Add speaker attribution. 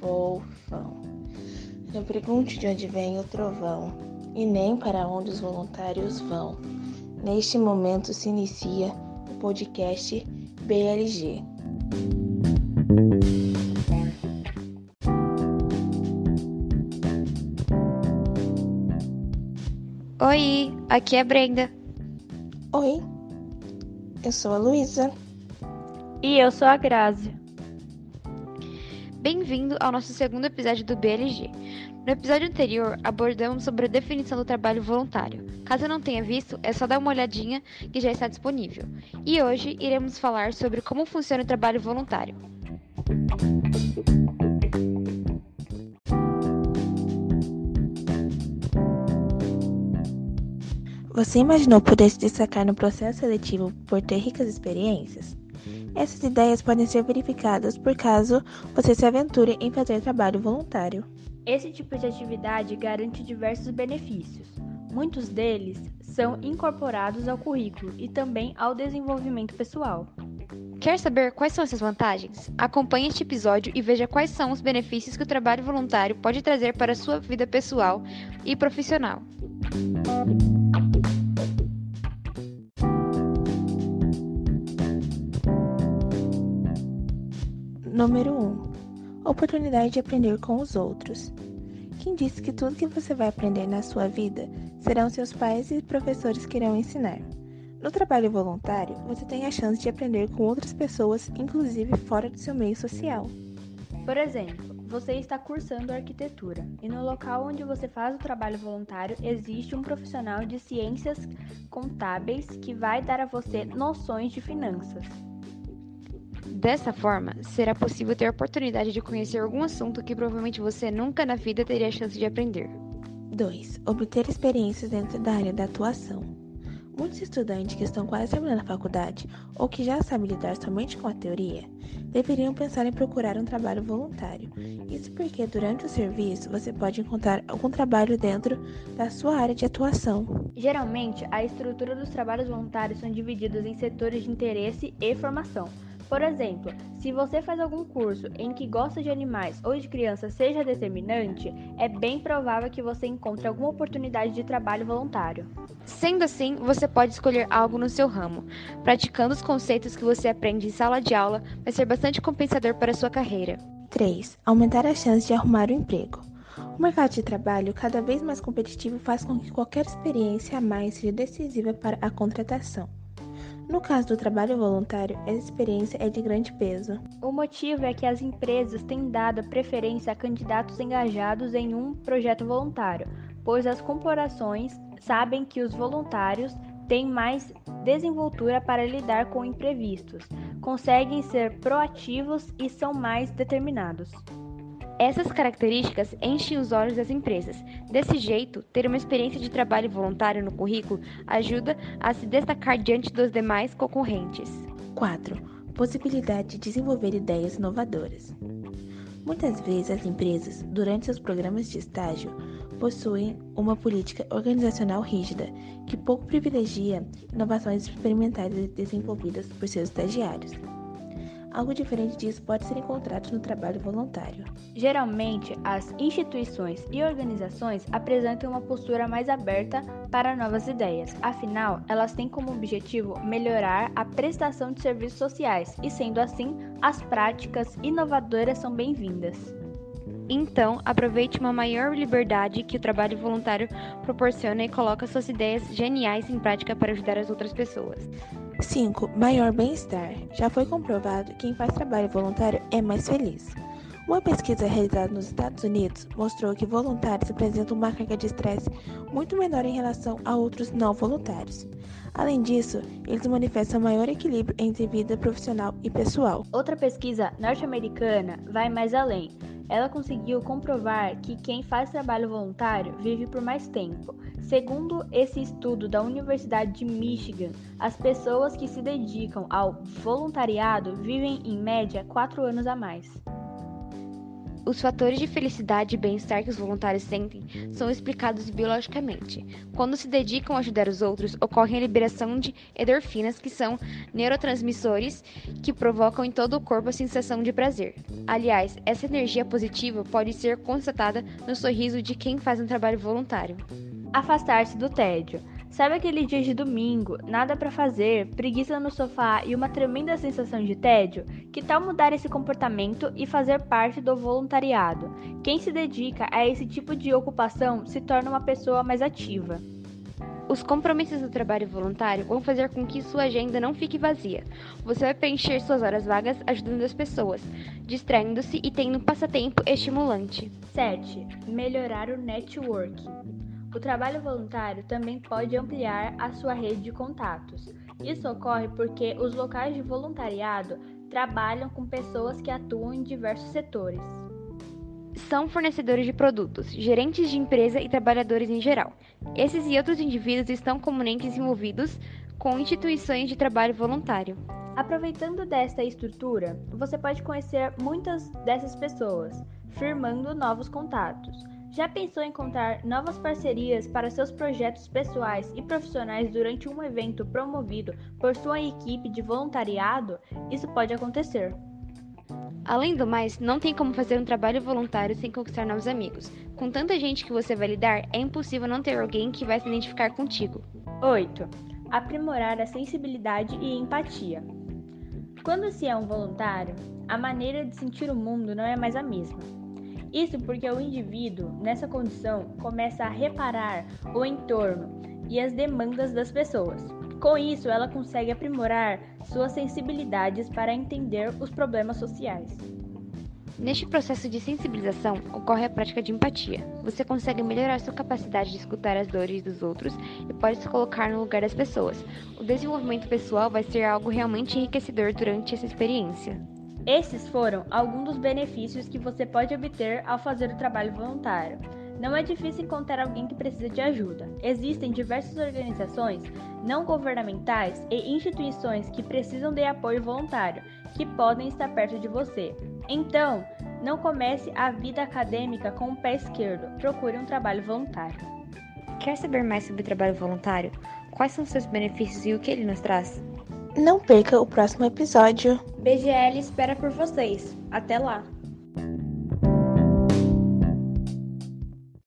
Speaker 1: fofão. Não pergunte de onde vem o trovão, e nem para onde os voluntários vão. Neste momento se inicia o podcast BLG.
Speaker 2: Oi, aqui é a Brenda.
Speaker 1: Oi, eu sou a Luísa.
Speaker 3: E eu sou a Grazi.
Speaker 2: Bem-vindo ao nosso segundo episódio do BLG. No episódio anterior, abordamos sobre a definição do trabalho voluntário. Caso não tenha visto, é só dar uma olhadinha que já está disponível. E hoje iremos falar sobre como funciona o trabalho voluntário.
Speaker 1: Você imaginou poder se destacar no processo seletivo por ter ricas experiências? Essas ideias podem ser verificadas por caso você se aventure em fazer trabalho voluntário.
Speaker 3: Esse tipo de atividade garante diversos benefícios. Muitos deles são incorporados ao currículo e também ao desenvolvimento pessoal.
Speaker 2: Quer saber quais são essas vantagens? Acompanhe este episódio e veja quais são os benefícios que o trabalho voluntário pode trazer para a sua vida pessoal e profissional.
Speaker 1: Número 1. Um, oportunidade de aprender com os outros. Quem disse que tudo que você vai aprender na sua vida serão seus pais e professores que irão ensinar? No trabalho voluntário, você tem a chance de aprender com outras pessoas, inclusive fora do seu meio social.
Speaker 3: Por exemplo, você está cursando arquitetura e no local onde você faz o trabalho voluntário existe um profissional de ciências contábeis que vai dar a você noções de finanças.
Speaker 2: Dessa forma, será possível ter a oportunidade de conhecer algum assunto que provavelmente você nunca na vida teria a chance de aprender.
Speaker 1: 2. Obter experiências dentro da área da atuação. Muitos estudantes que estão quase terminando a faculdade ou que já sabem lidar somente com a teoria deveriam pensar em procurar um trabalho voluntário. Isso porque durante o serviço você pode encontrar algum trabalho dentro da sua área de atuação.
Speaker 3: Geralmente, a estrutura dos trabalhos voluntários são divididos em setores de interesse e formação. Por exemplo, se você faz algum curso em que gosta de animais ou de crianças seja determinante, é bem provável que você encontre alguma oportunidade de trabalho voluntário.
Speaker 2: Sendo assim, você pode escolher algo no seu ramo. Praticando os conceitos que você aprende em sala de aula vai ser bastante compensador para a sua carreira.
Speaker 1: 3. Aumentar a chance de arrumar um emprego. O mercado de trabalho, cada vez mais competitivo, faz com que qualquer experiência a mais seja decisiva para a contratação. No caso do trabalho voluntário, essa experiência é de grande peso.
Speaker 3: O motivo é que as empresas têm dado preferência a candidatos engajados em um projeto voluntário, pois as corporações sabem que os voluntários têm mais desenvoltura para lidar com imprevistos, conseguem ser proativos e são mais determinados.
Speaker 2: Essas características enchem os olhos das empresas. Desse jeito, ter uma experiência de trabalho voluntário no currículo ajuda a se destacar diante dos demais concorrentes.
Speaker 1: 4. Possibilidade de desenvolver ideias inovadoras. Muitas vezes as empresas, durante seus programas de estágio, possuem uma política organizacional rígida que pouco privilegia inovações experimentais desenvolvidas por seus estagiários. Algo diferente disso pode ser encontrado no trabalho voluntário.
Speaker 3: Geralmente, as instituições e organizações apresentam uma postura mais aberta para novas ideias, afinal, elas têm como objetivo melhorar a prestação de serviços sociais e, sendo assim, as práticas inovadoras são bem-vindas.
Speaker 2: Então, aproveite uma maior liberdade que o trabalho voluntário proporciona e coloque suas ideias geniais em prática para ajudar as outras pessoas.
Speaker 1: 5. Maior bem-estar. Já foi comprovado que quem faz trabalho voluntário é mais feliz. Uma pesquisa realizada nos Estados Unidos mostrou que voluntários apresentam uma carga de estresse muito menor em relação a outros não voluntários. Além disso, eles manifestam maior equilíbrio entre vida profissional e pessoal.
Speaker 3: Outra pesquisa norte-americana vai mais além. Ela conseguiu comprovar que quem faz trabalho voluntário vive por mais tempo. Segundo esse estudo da Universidade de Michigan, as pessoas que se dedicam ao voluntariado vivem em média 4 anos a mais.
Speaker 2: Os fatores de felicidade e bem-estar que os voluntários sentem são explicados biologicamente. Quando se dedicam a ajudar os outros, ocorre a liberação de endorfinas, que são neurotransmissores que provocam em todo o corpo a sensação de prazer. Aliás, essa energia positiva pode ser constatada no sorriso de quem faz um trabalho voluntário.
Speaker 3: Afastar-se do tédio. Sabe aquele dia de domingo, nada para fazer, preguiça no sofá e uma tremenda sensação de tédio? Que tal mudar esse comportamento e fazer parte do voluntariado? Quem se dedica a esse tipo de ocupação se torna uma pessoa mais ativa.
Speaker 2: Os compromissos do trabalho voluntário vão fazer com que sua agenda não fique vazia. Você vai preencher suas horas vagas ajudando as pessoas, distraindo-se e tendo um passatempo estimulante.
Speaker 3: 7. Melhorar o network. O trabalho voluntário também pode ampliar a sua rede de contatos. Isso ocorre porque os locais de voluntariado trabalham com pessoas que atuam em diversos setores.
Speaker 2: São fornecedores de produtos, gerentes de empresa e trabalhadores em geral. Esses e outros indivíduos estão comumente envolvidos com instituições de trabalho voluntário.
Speaker 3: Aproveitando desta estrutura, você pode conhecer muitas dessas pessoas, firmando novos contatos. Já pensou em encontrar novas parcerias para seus projetos pessoais e profissionais durante um evento promovido por sua equipe de voluntariado? Isso pode acontecer.
Speaker 2: Além do mais, não tem como fazer um trabalho voluntário sem conquistar novos amigos. Com tanta gente que você vai lidar, é impossível não ter alguém que vai se identificar contigo.
Speaker 3: 8. Aprimorar a sensibilidade e empatia. Quando se é um voluntário, a maneira de sentir o mundo não é mais a mesma. Isso porque o indivíduo, nessa condição, começa a reparar o entorno e as demandas das pessoas. Com isso, ela consegue aprimorar suas sensibilidades para entender os problemas sociais.
Speaker 2: Neste processo de sensibilização ocorre a prática de empatia. Você consegue melhorar sua capacidade de escutar as dores dos outros e pode se colocar no lugar das pessoas. O desenvolvimento pessoal vai ser algo realmente enriquecedor durante essa experiência.
Speaker 3: Esses foram alguns dos benefícios que você pode obter ao fazer o trabalho voluntário. Não é difícil encontrar alguém que precisa de ajuda. Existem diversas organizações não governamentais e instituições que precisam de apoio voluntário, que podem estar perto de você. Então, não comece a vida acadêmica com o pé esquerdo. Procure um trabalho voluntário.
Speaker 2: Quer saber mais sobre o trabalho voluntário? Quais são seus benefícios e o que ele nos traz?
Speaker 1: Não perca o próximo episódio.
Speaker 3: BGL espera por vocês. Até lá!